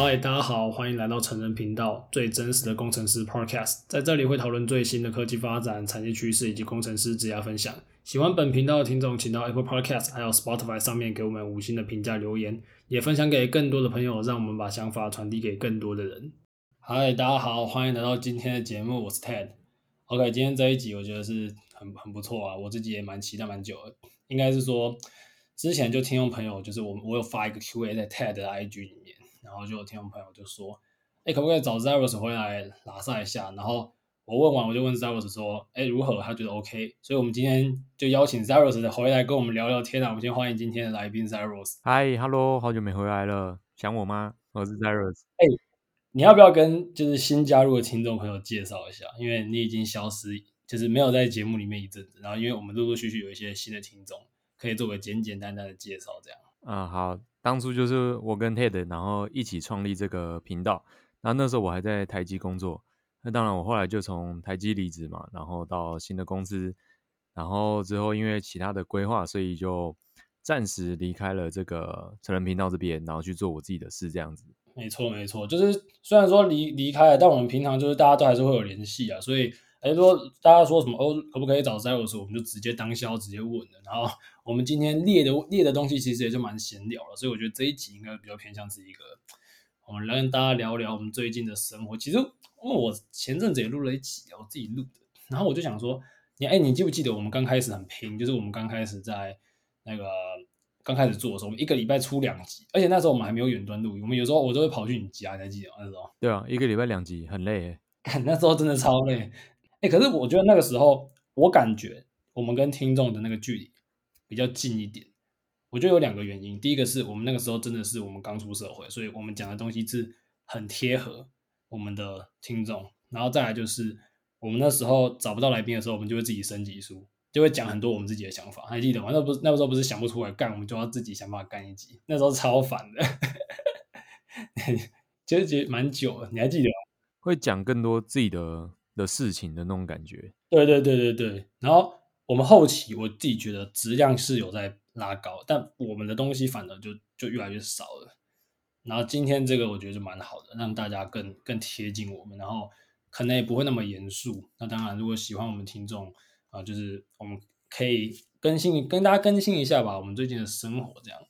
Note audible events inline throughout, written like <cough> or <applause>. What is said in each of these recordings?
嗨，大家好，欢迎来到成人频道，最真实的工程师 Podcast，在这里会讨论最新的科技发展、产业趋势以及工程师职业分享。喜欢本频道的听众，请到 Apple Podcast 还有 Spotify 上面给我们五星的评价留言，也分享给更多的朋友，让我们把想法传递给更多的人。嗨，大家好，欢迎来到今天的节目，我是 Ted。OK，今天这一集我觉得是很很不错啊，我自己也蛮期待蛮久的，应该是说。之前就听众朋友，就是我我有发一个 Q&A 在 TED 的 IG 里，然后就有听众朋友就说，哎、欸，可不可以找 Zeros 回来拉萨一下？然后我问完，我就问 Zeros 说，哎、欸，如何？他觉得 OK，所以我们今天就邀请 Zeros 回来跟我们聊聊天啊。我们先欢迎今天的来宾 Zeros。Hi，Hello，好久没回来了，想我吗？我是 Zeros。哎、欸，你要不要跟就是新加入的听众朋友介绍一下？因为你已经消失，就是没有在节目里面一阵子，然后因为我们陆陆续续有一些新的听众。可以做个简简单单的介绍，这样。嗯，好，当初就是我跟 Ted，然后一起创立这个频道。然后那时候我还在台积工作，那当然我后来就从台积离职嘛，然后到新的公司，然后之后因为其他的规划，所以就暂时离开了这个成人频道这边，然后去做我自己的事，这样子。没错，没错，就是虽然说离离开了，但我们平常就是大家都还是会有联系啊，所以。还是说大家说什么哦，可不可以找 Zeros？我们就直接当销直接问了。然后我们今天列的列的东西其实也就蛮闲聊了，所以我觉得这一集应该比较偏向是一个，我们来跟大家聊聊我们最近的生活。其实因为我前阵子也录了一集，我自己录的。然后我就想说，你哎，你记不记得我们刚开始很拼？就是我们刚开始在那个刚开始做的时候，我们一个礼拜出两集，而且那时候我们还没有远端录音，我们有时候我都会跑去你家，你还记得吗？那时候对啊，一个礼拜两集很累，<laughs> 那时候真的超累。哎、可是我觉得那个时候，我感觉我们跟听众的那个距离比较近一点。我觉得有两个原因，第一个是我们那个时候真的是我们刚出社会，所以我们讲的东西是很贴合我们的听众。然后再来就是我们那时候找不到来宾的时候，我们就会自己升级书，就会讲很多我们自己的想法。还记得吗？那不那个时候不是想不出来干，我们就要自己想办法干一集。那时候超烦的，其实其实蛮久了。你还记得吗？会讲更多自己的。的事情的那种感觉，对对对对对。然后我们后期我自己觉得质量是有在拉高，但我们的东西反而就就越来越少了。然后今天这个我觉得就蛮好的，让大家更更贴近我们，然后可能也不会那么严肃。那当然，如果喜欢我们听众啊，就是我们可以更新跟大家更新一下吧，我们最近的生活这样。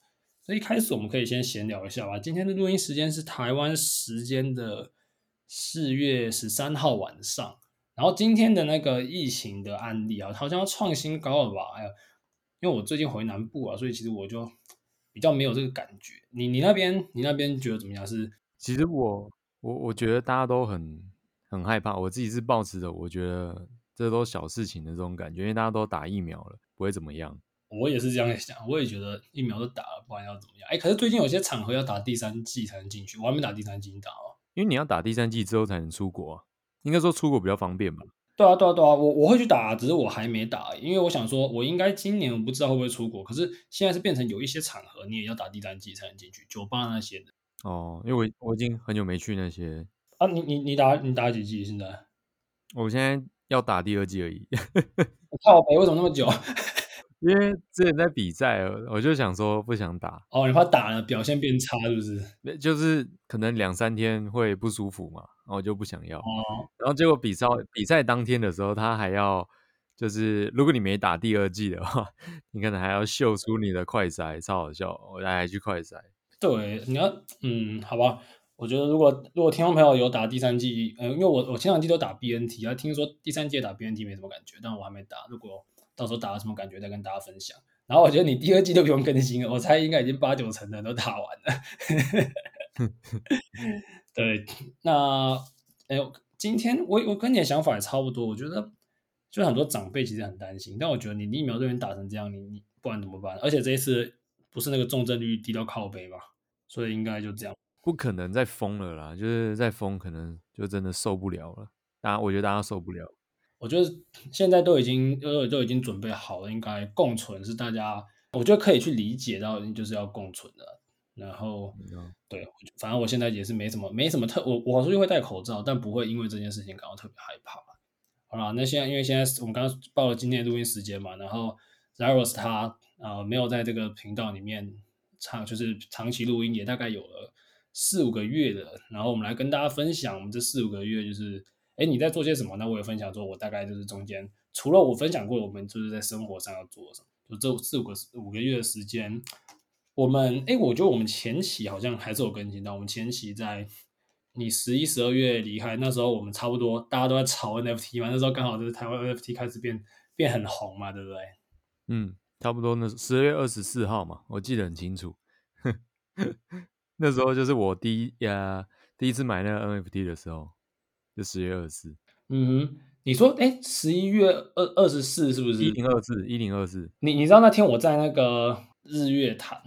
所以一开始我们可以先闲聊一下吧。今天的录音时间是台湾时间的。四月十三号晚上，然后今天的那个疫情的案例啊，好像要创新高了吧？哎呀，因为我最近回南部啊，所以其实我就比较没有这个感觉。你你那边你那边觉得怎么样？是其实我我我觉得大家都很很害怕，我自己是抱持着，我觉得这都小事情的这种感觉，因为大家都打疫苗了，不会怎么样。我也是这样想，我也觉得疫苗都打了，不然要怎么样？哎，可是最近有些场合要打第三剂才能进去，我还没打第三剂，你打哦。因为你要打第三季之后才能出国啊，应该说出国比较方便吧？对啊，对啊，对啊，我我会去打，只是我还没打，因为我想说，我应该今年我不知道会不会出国，可是现在是变成有一些场合你也要打第三季才能进去，酒吧那些的。哦，因为我我已经很久没去那些啊，你你你打你打几季现在？我现在要打第二季而已。<laughs> 我靠北，为什么那么久？因为之前在比赛，我就想说不想打。哦，你怕打了表现变差是不是？就是可能两三天会不舒服嘛，然后就不想要。哦。然后结果比赛比赛当天的时候，他还要就是如果你没打第二季的话，<laughs> 你可能还要秀出你的快筛，超好笑。我还还去快筛。对，你要嗯，好吧。我觉得如果如果听众朋友有打第三季，呃，因为我我前两季都打 BNT，啊，听说第三季打 BNT 没什么感觉，但我还没打。如果到时候打了什么感觉再跟大家分享。然后我觉得你第二季都不用更新了，我猜应该已经八九成的都打完了。<laughs> 对，那哎呦，今天我我跟你的想法也差不多。我觉得就很多长辈其实很担心，但我觉得你疫苗这边打成这样，你你不然怎么办？而且这一次不是那个重症率低到靠背嘛，所以应该就这样。不可能再封了啦，就是再封可能就真的受不了了。大家我觉得大家受不了。我觉得现在都已经呃都已经准备好了，应该共存是大家，我觉得可以去理解到就是要共存的。然后、嗯、对，反正我现在也是没什么没什么特，我我出去会戴口罩，但不会因为这件事情感到特别害怕。好了，那现在因为现在我们刚刚报了今天的录音时间嘛，然后 Zeros 他呃没有在这个频道里面长就是长期录音，也大概有了四五个月的，然后我们来跟大家分享我们这四五个月就是，哎，你在做些什么？那我也分享说，我大概就是中间除了我分享过，我们就是在生活上要做什么，就这四五个五个月的时间，我们哎，我觉得我们前期好像还是有更新到，我们前期在你十一十二月离开那时候，我们差不多大家都在炒 NFT 嘛，那时候刚好就是台湾 NFT 开始变变很红嘛，对不对？嗯，差不多那十二月二十四号嘛，我记得很清楚。<laughs> 那时候就是我第一呀第一次买那个 NFT 的时候，就十月二十四。嗯哼，你说哎，十一月二二十四是不是？一零二四，一零二四。你你知道那天我在那个日月潭，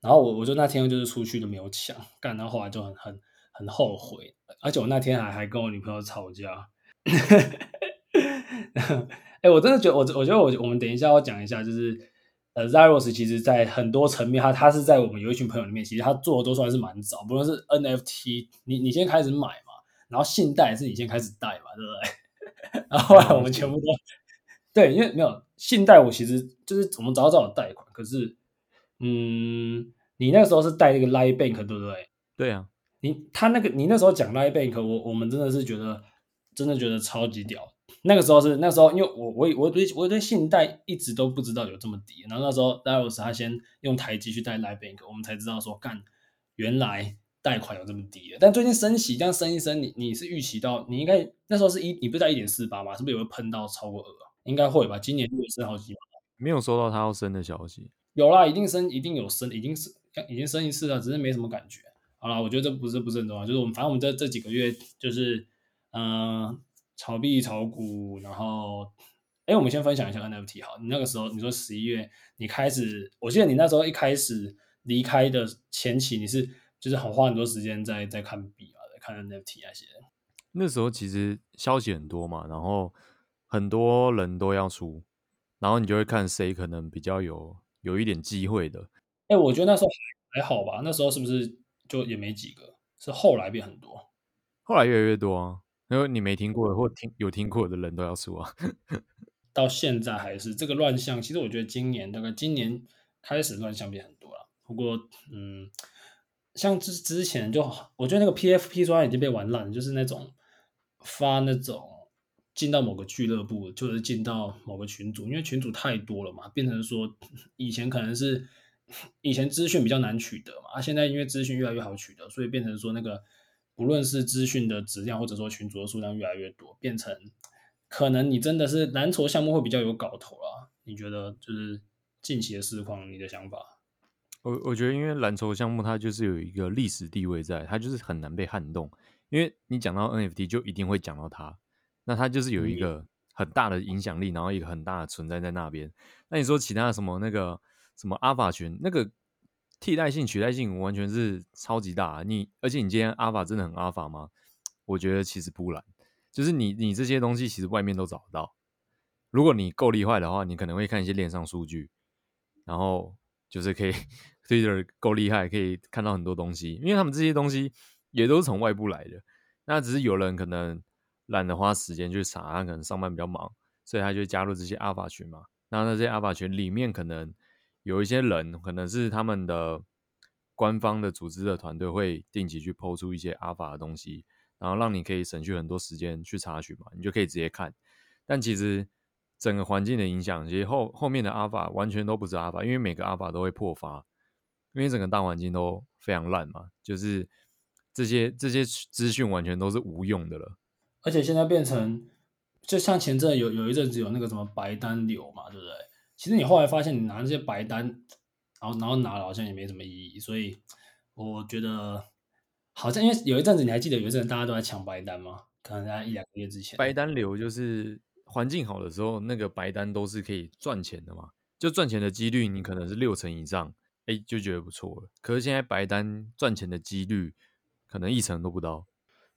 然后我我就那天就是出去就没有抢，干，然后后来就很很很后悔，而且我那天还还跟我女朋友吵架。<laughs> 哎，我真的觉得我我觉得我我们等一下要讲一下就是。呃，Zeros 其实，在很多层面，他他是在我们有一群朋友里面，其实他做的都算是蛮早。不论是 NFT，你你先开始买嘛，然后信贷是你先开始贷嘛，对不对？<laughs> 然后后来我们全部都对，因为没有信贷，我其实就是我们早早有贷款，可是，嗯，你那个时候是贷那个 Line Bank，对不对？对啊，你他那个你那时候讲 Line Bank，我我们真的是觉得，真的觉得超级屌。那个时候是那时候，因为我我我对我对信贷一直都不知道有这么低，然后那时候 Darius 他先用台积去贷 Line Bank，我们才知道说干，原来贷款有这么低的。但最近升息这样升一升，你你是预期到你应该那时候是一你不是在一点四八吗？是不是有会喷到超过二？应该会吧，今年会升好几码。没有收到他要升的消息。有啦，一定升，一定有升，已经是已经升一次了，只是没什么感觉。好啦，我觉得这不是不是很重要，就是我们反正我们这这几个月就是嗯。呃炒币、炒股，然后，哎，我们先分享一下 NFT 好。你那个时候，你说十一月你开始，我记得你那时候一开始离开的前期，你是就是很花很多时间在在看币啊，在看 NFT 那些。那时候其实消息很多嘛，然后很多人都要出，然后你就会看谁可能比较有有一点机会的。哎，我觉得那时候还好吧，那时候是不是就也没几个？是后来变很多，后来越来越多啊。因为你没听过的或听有听过的人都要出啊，<laughs> 到现在还是这个乱象。其实我觉得今年大概今年开始乱象变很多了。不过，嗯，像之之前就我觉得那个 PFP 说已经被玩烂，就是那种发那种进到某个俱乐部，就是进到某个群组，因为群组太多了嘛，变成说以前可能是以前资讯比较难取得嘛，啊，现在因为资讯越来越好取得，所以变成说那个。不论是资讯的质量，或者说群组的数量越来越多，变成可能你真的是蓝筹项目会比较有搞头啦。你觉得就是近期的市况，你的想法？我我觉得，因为蓝筹项目它就是有一个历史地位在，它就是很难被撼动。因为你讲到 NFT，就一定会讲到它，那它就是有一个很大的影响力，然后一个很大的存在在那边。那你说其他的什么那个什么阿法群那个？替代性、取代性完全是超级大，你而且你今天阿法真的很阿法吗？我觉得其实不然，就是你你这些东西其实外面都找得到。如果你够厉害的话，你可能会看一些链上数据，然后就是可以 Twitter 够厉害，可以看到很多东西，因为他们这些东西也都是从外部来的。那只是有人可能懒得花时间去查，他可能上班比较忙，所以他就加入这些阿法群嘛。那那些阿法群里面可能。有一些人可能是他们的官方的组织的团队会定期去抛出一些阿法的东西，然后让你可以省去很多时间去查询嘛，你就可以直接看。但其实整个环境的影响，其实后后面的阿法完全都不是阿法，因为每个阿法都会破发，因为整个大环境都非常烂嘛，就是这些这些资讯完全都是无用的了。而且现在变成，就像前阵有有一阵子有那个什么白单流嘛，对不对？其实你后来发现，你拿这些白单，然后然后拿了好像也没什么意义，所以我觉得好像因为有一阵子你还记得有一阵子大家都在抢白单吗？可能在一两个月之前。白单流就是环境好的时候，那个白单都是可以赚钱的嘛，就赚钱的几率你可能是六成以上，哎，就觉得不错了。可是现在白单赚钱的几率可能一成都不到，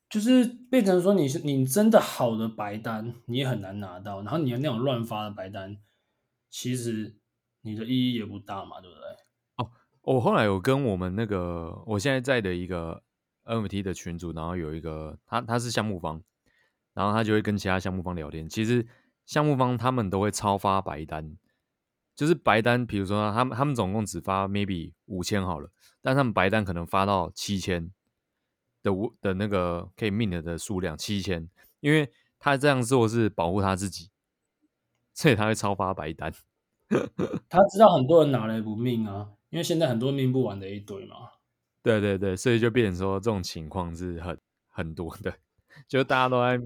就是变成说你是你真的好的白单你也很难拿到，然后你的那种乱发的白单。其实你的意义也不大嘛，对不对？哦，我后来有跟我们那个我现在在的一个 NFT 的群组，然后有一个他他是项目方，然后他就会跟其他项目方聊天。其实项目方他们都会超发白单，就是白单，比如说他们他们总共只发 maybe 五千好了，但他们白单可能发到七千，的的那个可以 mint 的数量七千，因为他这样做是保护他自己，所以他会超发白单。<laughs> 他知道很多人拿来不 mint 啊，因为现在很多 mint 不完的一堆嘛。对对对，所以就变成说这种情况是很很多的，<laughs> 就大家都在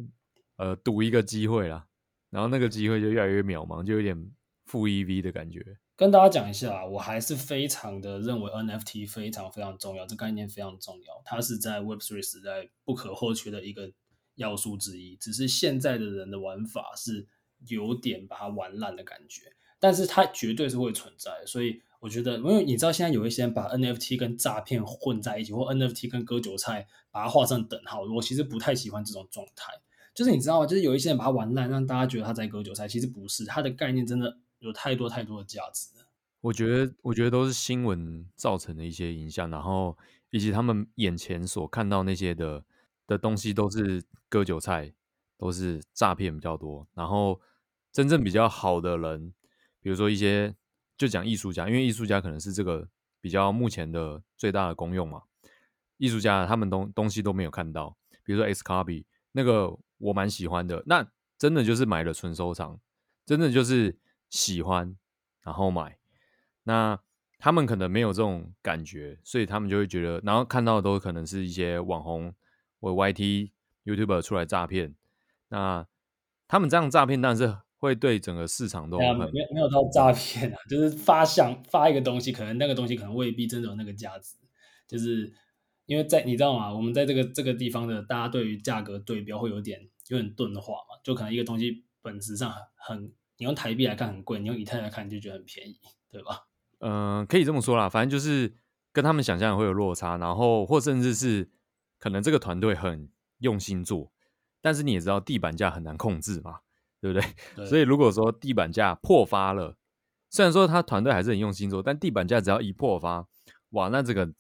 呃赌一个机会啦，然后那个机会就越来越渺茫，就有点负 EV 的感觉。跟大家讲一下，我还是非常的认为 NFT 非常非常重要，这概念非常重要，它是在 Web3 时代不可或缺的一个要素之一。只是现在的人的玩法是有点把它玩烂的感觉，但是它绝对是会存在。所以我觉得，因为你知道现在有一些人把 NFT 跟诈骗混在一起，或 NFT 跟割韭菜把它画上等号，我其实不太喜欢这种状态。就是你知道吗？就是有一些人把它玩烂，让大家觉得他在割韭菜，其实不是，它的概念真的。有太多太多的价值，我觉得，我觉得都是新闻造成的一些影响，然后以及他们眼前所看到那些的的东西都是割韭菜，都是诈骗比较多。然后真正比较好的人，比如说一些就讲艺术家，因为艺术家可能是这个比较目前的最大的功用嘛。艺术家他们东东西都没有看到，比如说 XCOPY 那个我蛮喜欢的，那真的就是买了纯收藏，真的就是。喜欢，然后买，那他们可能没有这种感觉，所以他们就会觉得，然后看到的都可能是一些网红或 YT、YouTuber 出来诈骗。那他们这样诈骗，但是会对整个市场都很没有没有到诈骗啊，就是发想发一个东西，可能那个东西可能未必真的有那个价值，就是因为在你知道吗？我们在这个这个地方的大家对于价格对标会有点有点钝化嘛，就可能一个东西本质上很。你用台币来看很贵，你用以太来看就觉得很便宜，对吧？嗯、呃，可以这么说啦，反正就是跟他们想象会有落差，然后或甚至是可能这个团队很用心做，但是你也知道地板价很难控制嘛，对不对？<laughs> 对。所以如果说地板价破发了，虽然说他团队还是很用心做，但地板价只要一破发，哇，那这个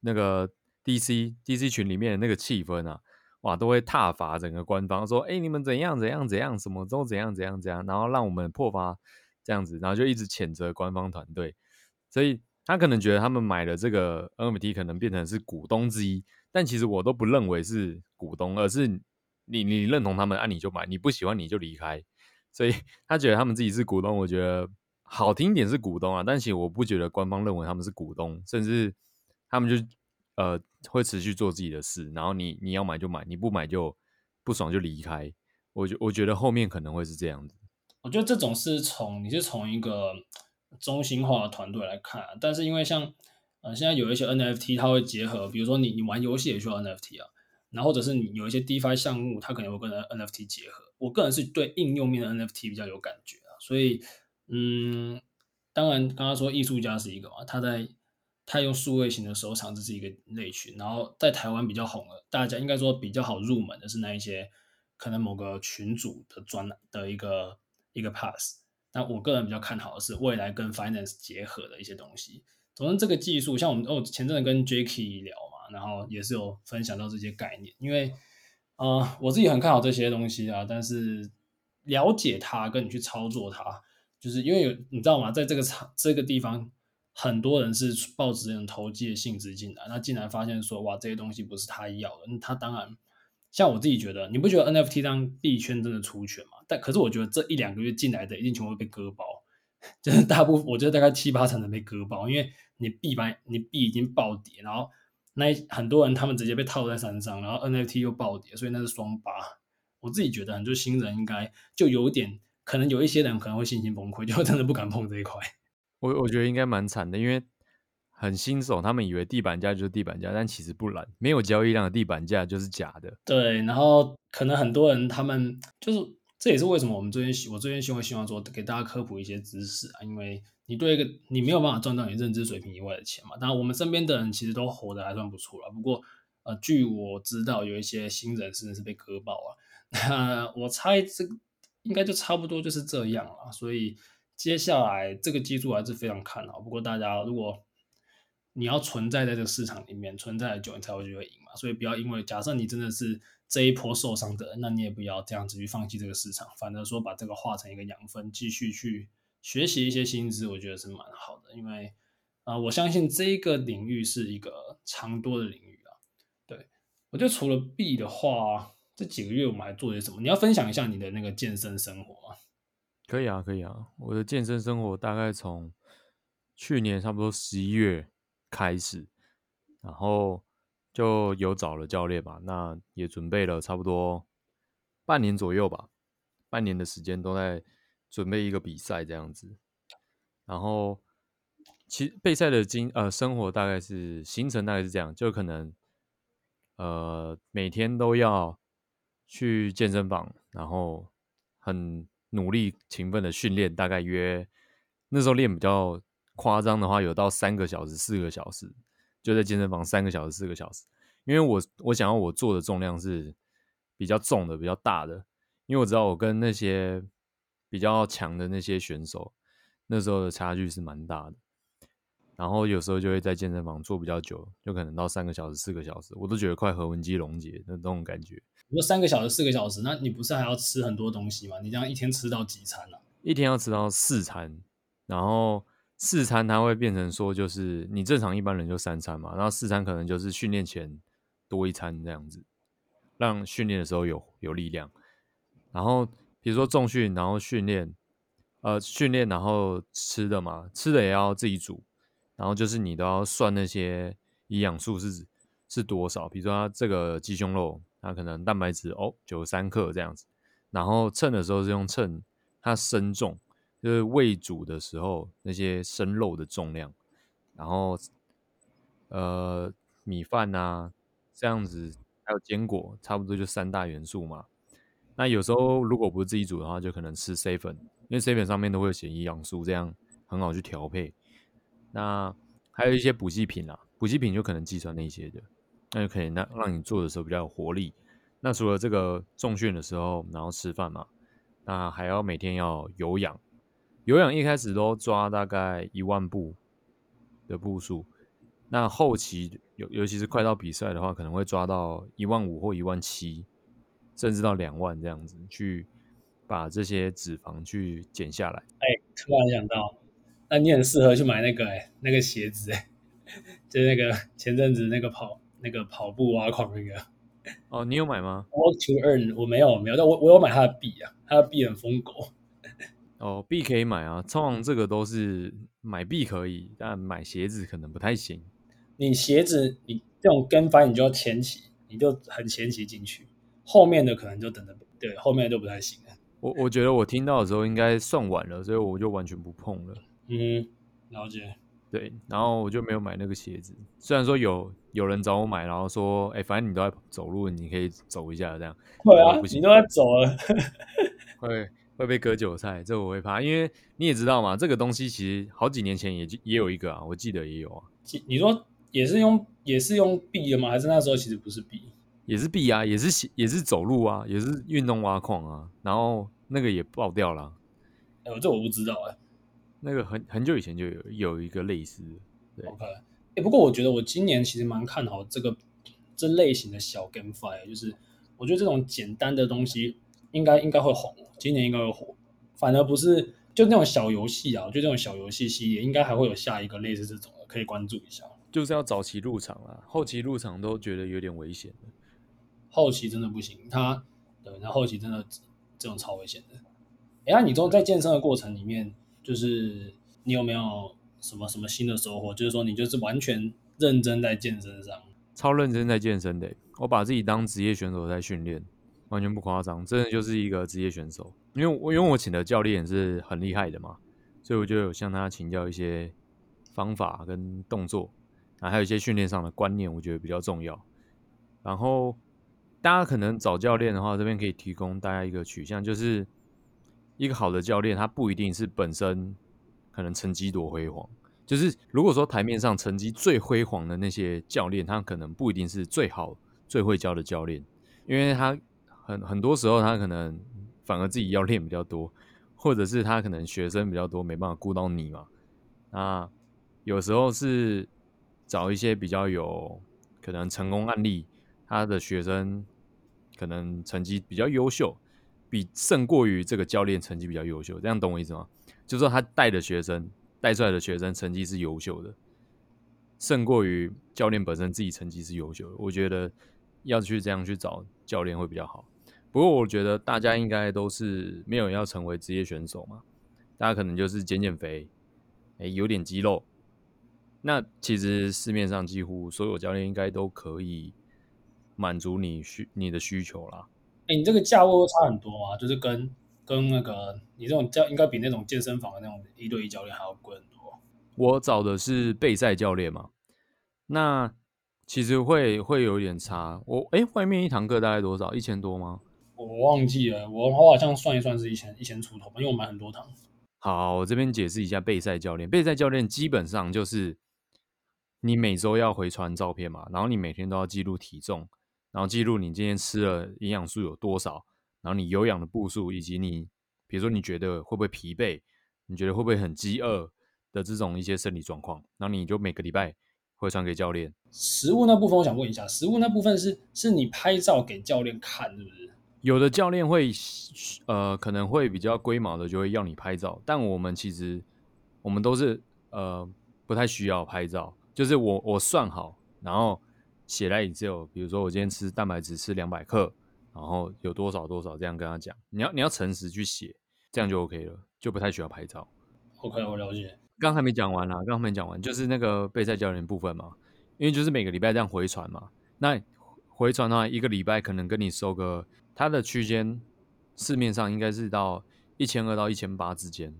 那个 DC DC 群里面的那个气氛啊。哇，都会挞伐整个官方，说，哎，你们怎样怎样怎样，什么都怎样怎样怎样，然后让我们破发这样子，然后就一直谴责官方团队，所以他可能觉得他们买的这个 NFT 可能变成是股东之一，但其实我都不认为是股东，而是你你认同他们，啊你就买，你不喜欢你就离开，所以 <laughs> 他觉得他们自己是股东，我觉得好听点是股东啊，但其实我不觉得官方认为他们是股东，甚至他们就。呃，会持续做自己的事，然后你你要买就买，你不买就不爽就离开。我觉我觉得后面可能会是这样子。我觉得这种是从你是从一个中心化的团队来看，但是因为像呃现在有一些 NFT，它会结合，比如说你你玩游戏也需要 NFT 啊，然后或者是你有一些 DeFi 项目，它可能会跟 NFT 结合。我个人是对应用面的 NFT 比较有感觉啊，所以嗯，当然刚刚说艺术家是一个嘛，他在。他用数位型的收藏，这是一个类群。然后在台湾比较红的，大家应该说比较好入门的是那一些可能某个群组的专的一个一个 pass。那我个人比较看好的是未来跟 finance 结合的一些东西。总之，这个技术像我们哦前阵子跟 Jacky 聊嘛，然后也是有分享到这些概念。因为呃我自己很看好这些东西啊，但是了解它跟你去操作它，就是因为有你知道吗？在这个场这个地方。很多人是抱着这种投机的性质进来，那进来发现说，哇，这些东西不是他要的。他当然，像我自己觉得，你不觉得 NFT 当币圈真的出拳吗？但可是我觉得这一两个月进来的一定全部被割包，<laughs> 就是大部分，我觉得大概七八成的被割包，因为你币白你币已经暴跌，然后那很多人他们直接被套在山上，然后 NFT 又暴跌，所以那是双八。我自己觉得很多新人应该就有点，可能有一些人可能会信心崩溃，就真的不敢碰这一块。我我觉得应该蛮惨的，因为很新手，他们以为地板价就是地板价，但其实不然，没有交易量的地板价就是假的。对，然后可能很多人他们就是，这也是为什么我们最近我最近希望希望说给大家科普一些知识啊，因为你对一个你没有办法赚到你认知水平以外的钱嘛。当然，我们身边的人其实都活得还算不错了。不过呃，据我知道，有一些新人甚至是被割爆啊。那我猜这应该就差不多就是这样了，所以。接下来这个技术还是非常看好，不过大家如果你要存在在这个市场里面，存在久，你才会觉得赢嘛。所以不要因为假设你真的是这一波受伤的，那你也不要这样子去放弃这个市场，反而说把这个化成一个养分，继续去学习一些新知，我觉得是蛮好的。因为啊、我相信这个领域是一个长多的领域啊。对，我觉得除了 B 的话，这几个月我们还做些什么？你要分享一下你的那个健身生活吗？可以啊，可以啊。我的健身生活大概从去年差不多十一月开始，然后就有找了教练吧。那也准备了差不多半年左右吧，半年的时间都在准备一个比赛这样子。然后其备赛的经呃生活大概是行程大概是这样，就可能。呃，每天都要去健身房，然后很努力勤奋的训练，大概约那时候练比较夸张的话，有到三个小时、四个小时，就在健身房三个小时、四个小时。因为我我想要我做的重量是比较重的、比较大的，因为我知道我跟那些比较强的那些选手，那时候的差距是蛮大的。然后有时候就会在健身房坐比较久，就可能到三个小时、四个小时，我都觉得快核文肌溶解的那种感觉。如果三个小时、四个小时，那你不是还要吃很多东西吗？你这样一天吃到几餐啊？一天要吃到四餐，然后四餐它会变成说，就是你正常一般人就三餐嘛，然后四餐可能就是训练前多一餐这样子，让训练的时候有有力量。然后比如说重训，然后训练，呃，训练然后吃的嘛，吃的也要自己煮。然后就是你都要算那些营养素是是多少，比如说它这个鸡胸肉，它可能蛋白质哦九十三克这样子，然后称的时候是用称它生重，就是未煮的时候那些生肉的重量，然后呃米饭啊这样子，还有坚果，差不多就三大元素嘛。那有时候如果不是自己煮的话，就可能吃 C 粉，因为 C 粉上面都会写营养素，这样很好去调配。那还有一些补给品啦，补给品就可能计算那些的，那就可以让让你做的时候比较有活力。那除了这个重训的时候，然后吃饭嘛，那还要每天要有氧，有氧一开始都抓大概一万步的步数，那后期尤尤其是快到比赛的话，可能会抓到一万五或一万七，甚至到两万这样子，去把这些脂肪去减下来。哎，突然想到。那你很适合去买那个哎、欸，那个鞋子哎、欸，就是那个前阵子那个跑那个跑步挖矿那个。哦，你有买吗？Walk to Earn，我没有没有，但我我有买他的币啊，他的币很疯狗。哦，币可以买啊，通常这个都是买币可以，但买鞋子可能不太行。你鞋子你这种跟翻你就要前期，你就很前期进去，后面的可能就等着，对，后面就不太行了。我我觉得我听到的时候应该算晚了，所以我就完全不碰了。嗯，了解。对，然后我就没有买那个鞋子。虽然说有有人找我买，然后说，哎，反正你都在走路，你可以走一下这样。会啊，你都在走了，会会被割韭菜，这我会怕。因为你也知道嘛，这个东西其实好几年前也也有一个啊，我记得也有啊。你说也是用也是用币的吗？还是那时候其实不是币？也是币啊，也是也是走路啊，也是运动挖矿啊。然后那个也爆掉了。哎，这我不知道哎。那个很很久以前就有有一个类似的，对。OK，哎、欸，不过我觉得我今年其实蛮看好这个这类型的小 GameFi，就是我觉得这种简单的东西应该应该会红，今年应该会火。反而不是就那种小游戏啊，我觉得这种小游戏系列应该还会有下一个类似这种的，可以关注一下。就是要早期入场啊，后期入场都觉得有点危险的。后期真的不行，他对，那后期真的这种超危险的。哎、欸，那你都在健身的过程里面。就是你有没有什么什么新的收获？就是说你就是完全认真在健身上，超认真在健身的。我把自己当职业选手在训练，完全不夸张，真的就是一个职业选手。因为我因为我请的教练也是很厉害的嘛，所以我就有向他请教一些方法跟动作，啊，还有一些训练上的观念，我觉得比较重要。然后大家可能找教练的话，这边可以提供大家一个取向，就是。一个好的教练，他不一定是本身可能成绩多辉煌，就是如果说台面上成绩最辉煌的那些教练，他可能不一定是最好、最会教的教练，因为他很很多时候他可能反而自己要练比较多，或者是他可能学生比较多，没办法顾到你嘛。那有时候是找一些比较有可能成功案例，他的学生可能成绩比较优秀。比胜过于这个教练成绩比较优秀，这样懂我意思吗？就是说他带的学生带出来的学生成绩是优秀的，胜过于教练本身自己成绩是优秀的。我觉得要去这样去找教练会比较好。不过我觉得大家应该都是没有要成为职业选手嘛，大家可能就是减减肥，哎，有点肌肉。那其实市面上几乎所有教练应该都可以满足你需你的需求啦。哎，你这个价位会差很多吗？就是跟跟那个你这种教应该比那种健身房的那种一对一教练还要贵很多。我找的是备赛教练嘛，那其实会会有点差。我哎，外面一堂课大概多少？一千多吗？我忘记了，我我好像算一算是一千一千出头吧，因为我买很多堂。好，我这边解释一下备赛教练。备赛教练基本上就是你每周要回传照片嘛，然后你每天都要记录体重，然后记录你今天吃了营养素有多少，然后你有氧的步数，以及你比如说你觉得会不会疲惫，你觉得会不会很饥饿的这种一些生理状况，然后你就每个礼拜会传给教练。食物那部分我想问一下，食物那部分是是你拍照给教练看，是不是？有的教练会，呃，可能会比较龟毛的，就会要你拍照。但我们其实，我们都是呃不太需要拍照，就是我我算好，然后写在 Excel，比如说我今天吃蛋白质吃两百克，然后有多少多少这样跟他讲。你要你要诚实去写，这样就 OK 了，就不太需要拍照。OK，我了解。刚还没讲完啦，刚还没讲完，就是那个备赛教练部分嘛，因为就是每个礼拜这样回传嘛，那回传的话，一个礼拜可能跟你收个。它的区间市面上应该是到一千二到一千八之间，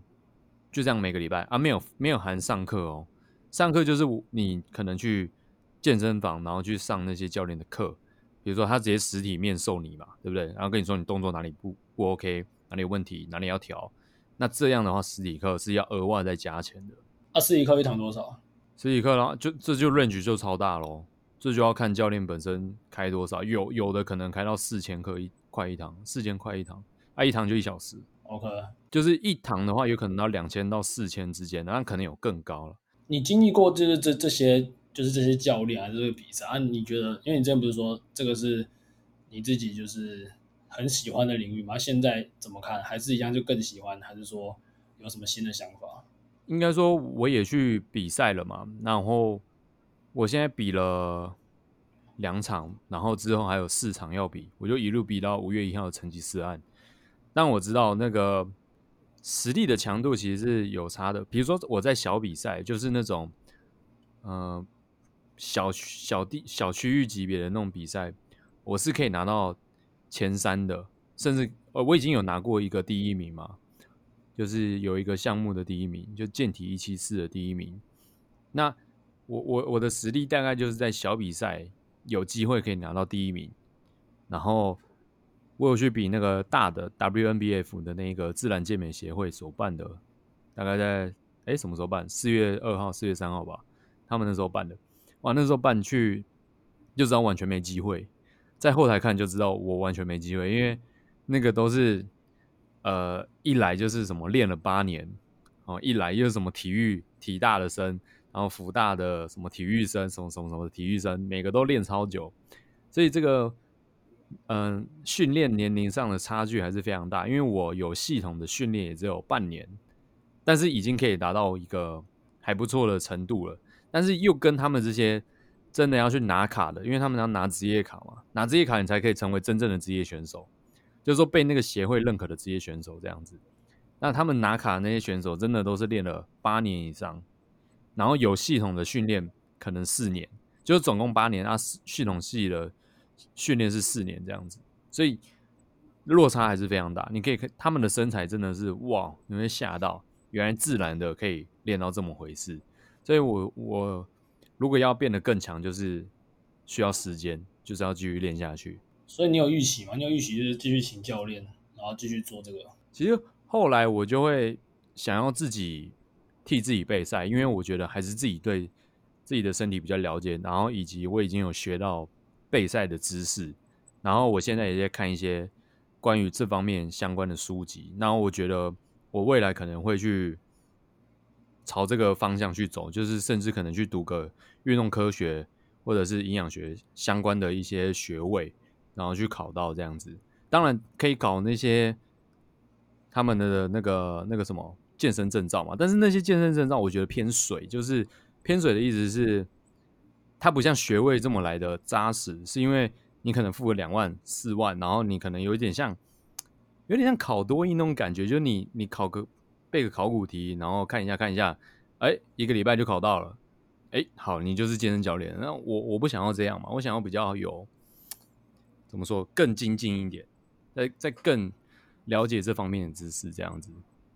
就这样每个礼拜啊，没有没有含上课哦，上课就是你可能去健身房，然后去上那些教练的课，比如说他直接实体面授你嘛，对不对？然后跟你说你动作哪里不不 OK，哪里有问题，哪里要调，那这样的话实体课是要额外再加钱的。啊，实体课一堂多少？实体课的话就这就 range 就超大喽，这就要看教练本身开多少，有有的可能开到四千课一。块一堂，四千块一堂，啊，一堂就一小时。OK，就是一堂的话，有可能到两千到四千之间，那可能有更高了。你经历过就是这这些，就是这些教练还是这个比赛啊？你觉得，因为你之前不是说这个是你自己就是很喜欢的领域吗？现在怎么看？还是一样就更喜欢？还是说有什么新的想法？应该说我也去比赛了嘛，然后我现在比了。两场，然后之后还有四场要比，我就一路比到五月一号的成吉思汗。但我知道那个实力的强度其实是有差的。比如说我在小比赛，就是那种呃小小地小区域级别的那种比赛，我是可以拿到前三的，甚至呃我已经有拿过一个第一名嘛，就是有一个项目的第一名，就健体一七四的第一名。那我我我的实力大概就是在小比赛。有机会可以拿到第一名，然后我有去比那个大的 WNBF 的那个自然健美协会所办的，大概在哎什么时候办？四月二号、四月三号吧，他们那时候办的。哇，那时候办去就知道完全没机会，在后台看就知道我完全没机会，因为那个都是呃一来就是什么练了八年，哦一来又是什么体育体大的生。然后福大的什么体育生，什么什么什么体育生，每个都练超久，所以这个嗯、训练年龄上的差距还是非常大。因为我有系统的训练也只有半年，但是已经可以达到一个还不错的程度了。但是又跟他们这些真的要去拿卡的，因为他们要拿职业卡嘛，拿职业卡你才可以成为真正的职业选手，就是说被那个协会认可的职业选手这样子。那他们拿卡那些选手真的都是练了八年以上。然后有系统的训练，可能四年，就是总共八年啊。系统系的训练是四年这样子，所以落差还是非常大。你可以看他们的身材真的是哇，你会吓到，原来自然的可以练到这么回事。所以我我如果要变得更强，就是需要时间，就是要继续练下去。所以你有预习吗？你有预习就是继续请教练，然后继续做这个？其实后来我就会想要自己。替自己备赛，因为我觉得还是自己对自己的身体比较了解，然后以及我已经有学到备赛的知识，然后我现在也在看一些关于这方面相关的书籍，然后我觉得我未来可能会去朝这个方向去走，就是甚至可能去读个运动科学或者是营养学相关的一些学位，然后去考到这样子。当然可以搞那些他们的那个那个什么。健身证照嘛，但是那些健身证照我觉得偏水，就是偏水的意思是，它不像学位这么来的扎实，是因为你可能付个两万、四万，然后你可能有一点像，有点像考多益那种感觉，就是你你考个背个考古题，然后看一下看一下，哎，一个礼拜就考到了，哎，好，你就是健身教练。那我我不想要这样嘛，我想要比较有，怎么说，更精进一点，再再更了解这方面的知识，这样子。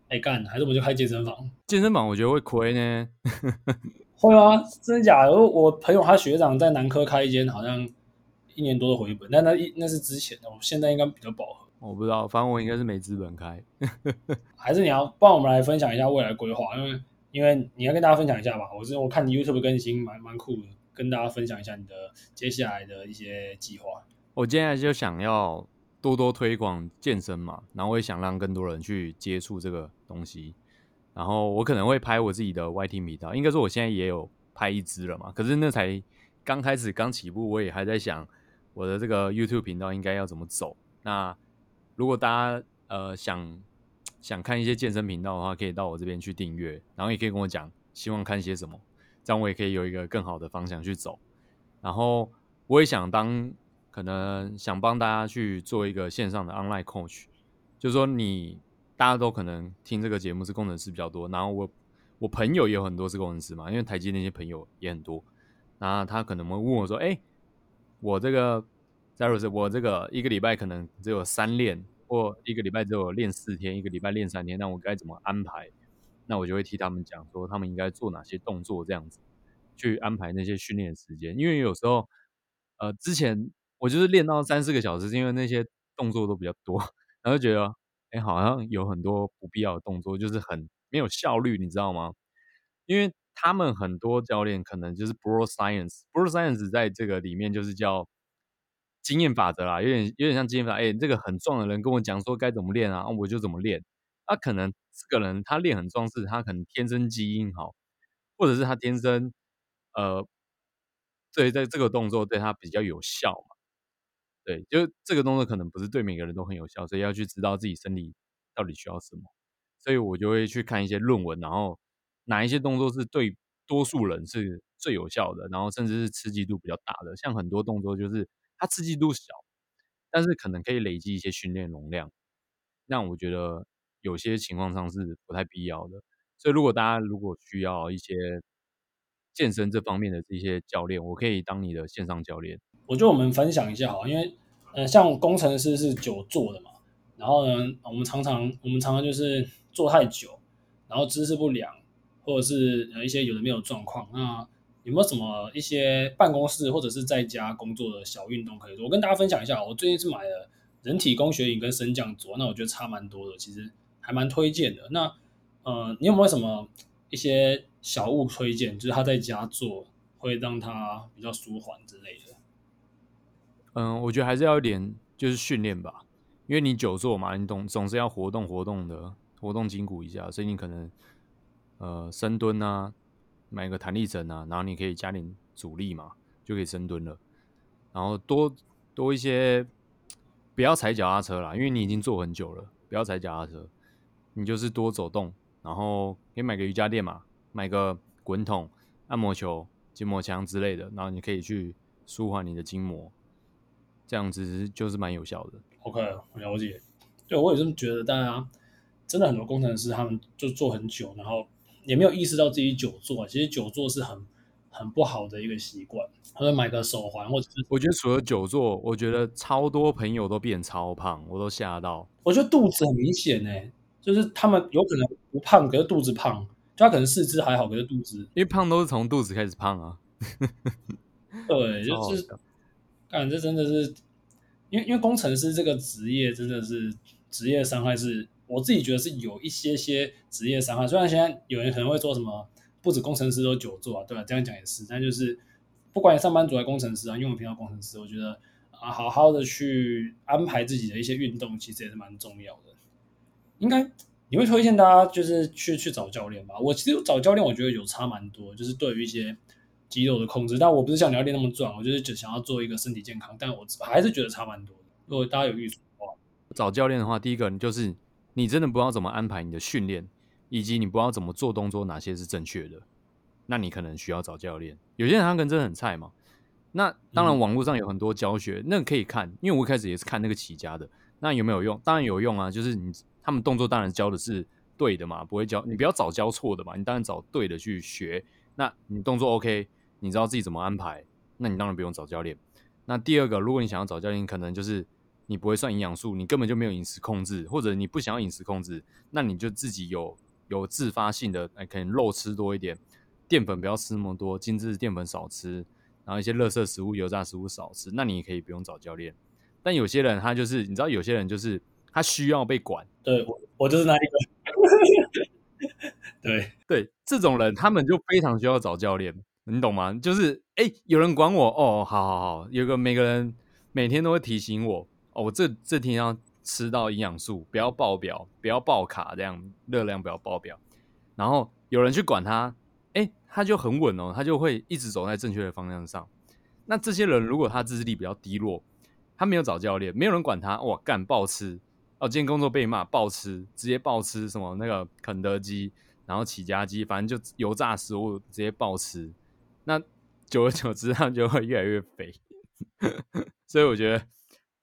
哎干，还是我们就开健身房？健身房我觉得会亏呢。<laughs> 会吗？真的假的？我朋友他学长在南科开一间，好像一年多的回本，但那一那是之前的，我现在应该比较饱和。我不知道，反正我应该是没资本开。<laughs> 还是你要帮我们来分享一下未来规划？因为因为你要跟大家分享一下吧。我是我看你 YouTube 更新蛮蛮酷的，跟大家分享一下你的接下来的一些计划。我接下来就想要多多推广健身嘛，然后我也想让更多人去接触这个东西。然后我可能会拍我自己的 YT 频道，应该说我现在也有拍一支了嘛。可是那才刚开始刚起步，我也还在想我的这个 YouTube 频道应该要怎么走。那如果大家呃想想看一些健身频道的话，可以到我这边去订阅，然后也可以跟我讲希望看些什么，这样我也可以有一个更好的方向去走。然后我也想当可能想帮大家去做一个线上的 online coach，就是说你。大家都可能听这个节目是工程师比较多，然后我我朋友也有很多是工程师嘛，因为台积那些朋友也很多，然后他可能会问我说：“哎，我这个假如是我这个一个礼拜可能只有三练，或一个礼拜只有练四天，一个礼拜练三天，那我该怎么安排？”那我就会替他们讲说，他们应该做哪些动作，这样子去安排那些训练时间。因为有时候，呃，之前我就是练到三四个小时，是因为那些动作都比较多，然后就觉得。哎，好像有很多不必要的动作，就是很没有效率，你知道吗？因为他们很多教练可能就是 bro science，bro science 在这个里面就是叫经验法则啦，有点有点像经验法。哎，这个很壮的人跟我讲说该怎么练啊，我就怎么练。他可能这个人他练很壮，是他可能天生基因好，或者是他天生呃，对，在这个动作对他比较有效嘛。对，就这个动作可能不是对每个人都很有效，所以要去知道自己身体到底需要什么。所以我就会去看一些论文，然后哪一些动作是对多数人是最有效的，然后甚至是刺激度比较大的。像很多动作就是它刺激度小，但是可能可以累积一些训练容量。那我觉得有些情况上是不太必要的。所以如果大家如果需要一些健身这方面的这些教练，我可以当你的线上教练。我觉得我们分享一下好，因为，呃，像工程师是久坐的嘛，然后呢，我们常常我们常常就是坐太久，然后姿势不良，或者是呃一些有的没有状况。那有没有什么一些办公室或者是在家工作的小运动可以做？我跟大家分享一下，我最近是买了人体工学椅跟升降桌，那我觉得差蛮多的，其实还蛮推荐的。那呃，你有没有什么一些小物推荐？就是他在家做会让他比较舒缓之类的。嗯，我觉得还是要一点就是训练吧，因为你久坐嘛，你总总是要活动活动的，活动筋骨一下，所以你可能呃深蹲啊，买个弹力绳啊，然后你可以加点阻力嘛，就可以深蹲了。然后多多一些，不要踩脚踏车啦，因为你已经坐很久了，不要踩脚踏车，你就是多走动，然后可以买个瑜伽垫嘛，买个滚筒、按摩球、筋膜枪之类的，然后你可以去舒缓你的筋膜。这样子就是蛮有效的。OK，我了解。对，我也这么觉得。大家真的很多工程师，他们就做很久，然后也没有意识到自己久坐。其实久坐是很很不好的一个习惯。或者买个手环，或者是我觉得除了久坐，我觉得超多朋友都变超胖，我都吓到。我觉得肚子很明显呢，就是他们有可能不胖，可是肚子胖。就他可能四肢还好，可是肚子因为胖都是从肚子开始胖啊。对，<laughs> 就是。感觉真的是，因为因为工程师这个职业真的是职业伤害是，我自己觉得是有一些些职业伤害。虽然现在有人可能会说什么，不止工程师都久坐啊，对吧？这样讲也是，但就是不管你上班族还是工程师啊，因为我平常工程师，我觉得啊，好好的去安排自己的一些运动，其实也是蛮重要的。应该你会推荐大家就是去去找教练吧？我其实找教练，我觉得有差蛮多，就是对于一些。肌肉的控制，但我不是像你要练那么壮，我就是只想要做一个身体健康，但我还是觉得差蛮多的。如果大家有预算的话，找教练的话，第一个你就是你真的不知道怎么安排你的训练，以及你不知道怎么做动作，哪些是正确的，那你可能需要找教练。有些人他可能真的很菜嘛，那当然，网络上有很多教学，嗯、那可以看。因为我一开始也是看那个起家的，那有没有用？当然有用啊，就是你他们动作当然教的是对的嘛，不会教你不要找教错的嘛，你当然找对的去学。那你动作 OK，你知道自己怎么安排，那你当然不用找教练。那第二个，如果你想要找教练，可能就是你不会算营养素，你根本就没有饮食控制，或者你不想要饮食控制，那你就自己有有自发性的，哎，可能肉吃多一点，淀粉不要吃那么多，精致淀粉少吃。然后一些垃圾食物、油炸食物少吃，那你也可以不用找教练。但有些人他就是，你知道，有些人就是他需要被管。对，我我就是那一个。<laughs> 对对，这种人他们就非常需要找教练，你懂吗？就是哎，有人管我哦，好好好，有个每个人每天都会提醒我哦，我这这天要吃到营养素，不要爆表，不要爆卡，这样热量不要爆表。然后有人去管他。哎，他就很稳哦，他就会一直走在正确的方向上。那这些人如果他自制力比较低落，他没有找教练，没有人管他，哇，干暴吃哦！今天工作被骂，暴吃，直接暴吃什么那个肯德基，然后起家鸡，反正就油炸食物直接暴吃。那久而久之，他就会越来越肥。<laughs> 所以我觉得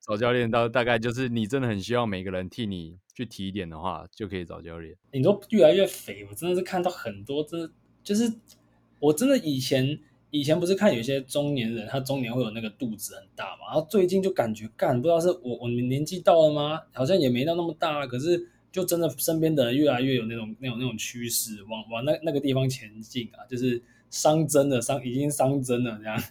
找教练到大概就是你真的很需要每个人替你去提点的话，就可以找教练。你都越来越肥，我真的是看到很多真的。就是我真的以前以前不是看有些中年人，他中年会有那个肚子很大嘛，然后最近就感觉干，不知道是我我年纪到了吗？好像也没到那么大，可是就真的身边的人越来越有那种那种那种趋势，往往那那个地方前进啊，就是伤真的伤已经伤真了这样，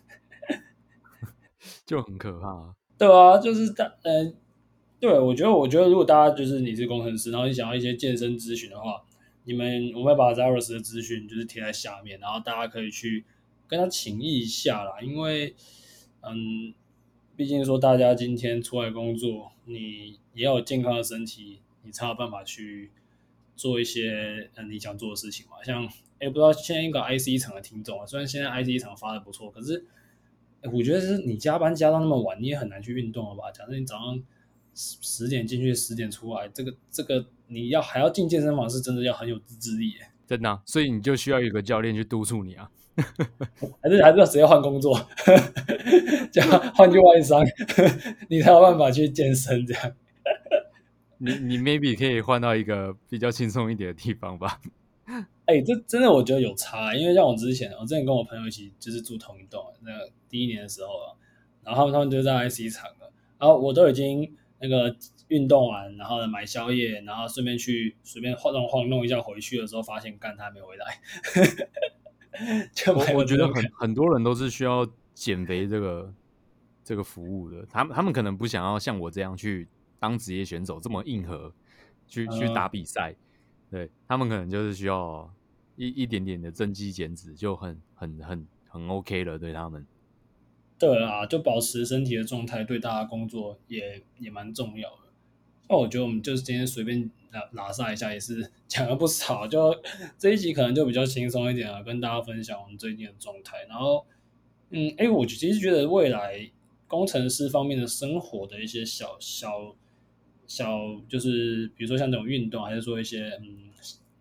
<laughs> 就很可怕。对啊，就是大嗯、对我觉得我觉得如果大家就是你是工程师，然后你想要一些健身咨询的话。你们，我会把 Zaros 的资讯就是贴在下面，然后大家可以去跟他请益一下啦。因为，嗯，毕竟说大家今天出来工作，你也要有健康的身体，你才有办法去做一些嗯你想做的事情嘛。像，哎，不知道现在一个 IC 厂的听众啊，虽然现在 IC 厂发的不错，可是，我觉得是你加班加到那么晚，你也很难去运动了吧？假设你早上。十十点进去，十点出来，这个这个你要还要进健身房，是真的要很有自制力耶，真的、啊。所以你就需要有个教练去督促你啊，<laughs> 还是还是要直接换工作，<laughs> 叫换去外商，<laughs> 你才有办法去健身这样。你你 maybe 可以换到一个比较轻松一点的地方吧。<laughs> 哎、欸，这真的我觉得有差，因为像我之前，我之前跟我朋友一起就是住同一栋，那个第一年的时候啊，然后他们他们就在 IC 厂了，然后我都已经。那个运动完，然后呢买宵夜，然后顺便去随便晃动晃弄一下，回去的时候发现干他还没回来。<laughs> 我我觉得很很多人都是需要减肥这个这个服务的，他们他们可能不想要像我这样去当职业选手这么硬核，去去打比赛，对他们可能就是需要一一点点的增肌减脂就很很很很 OK 了，对他们。对啦，就保持身体的状态，对大家工作也也蛮重要的。那我觉得我们就是今天随便拉拉撒一下，也是 <laughs> 讲了不少。就这一集可能就比较轻松一点啊，跟大家分享我们最近的状态。然后，嗯，哎，我其实觉得未来工程师方面的生活的一些小小小，就是比如说像这种运动，还是说一些嗯，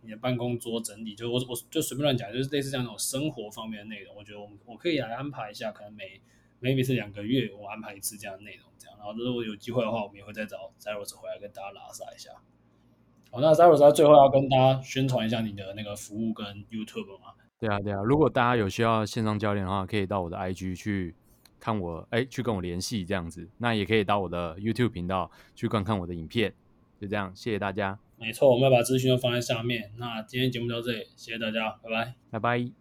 你的办公桌整理，就我我就随便乱讲，就是类似这样那种生活方面的内容。我觉得我我可以来安排一下，可能每 maybe 是两个月，我安排一次这样的内容，这样，然后如果有机会的话，我们也会再找 Zeros 回来跟大家拉撒一下。好，那 Zeros 最后要跟大家宣传一下你的那个服务跟 YouTube 吗？对啊，对啊，如果大家有需要线上教练的话，可以到我的 IG 去看我，哎，去跟我联系这样子。那也可以到我的 YouTube 频道去观看我的影片。就这样，谢谢大家。没错，我们要把资讯都放在下面。那今天节目到这里，谢谢大家，拜拜，拜拜。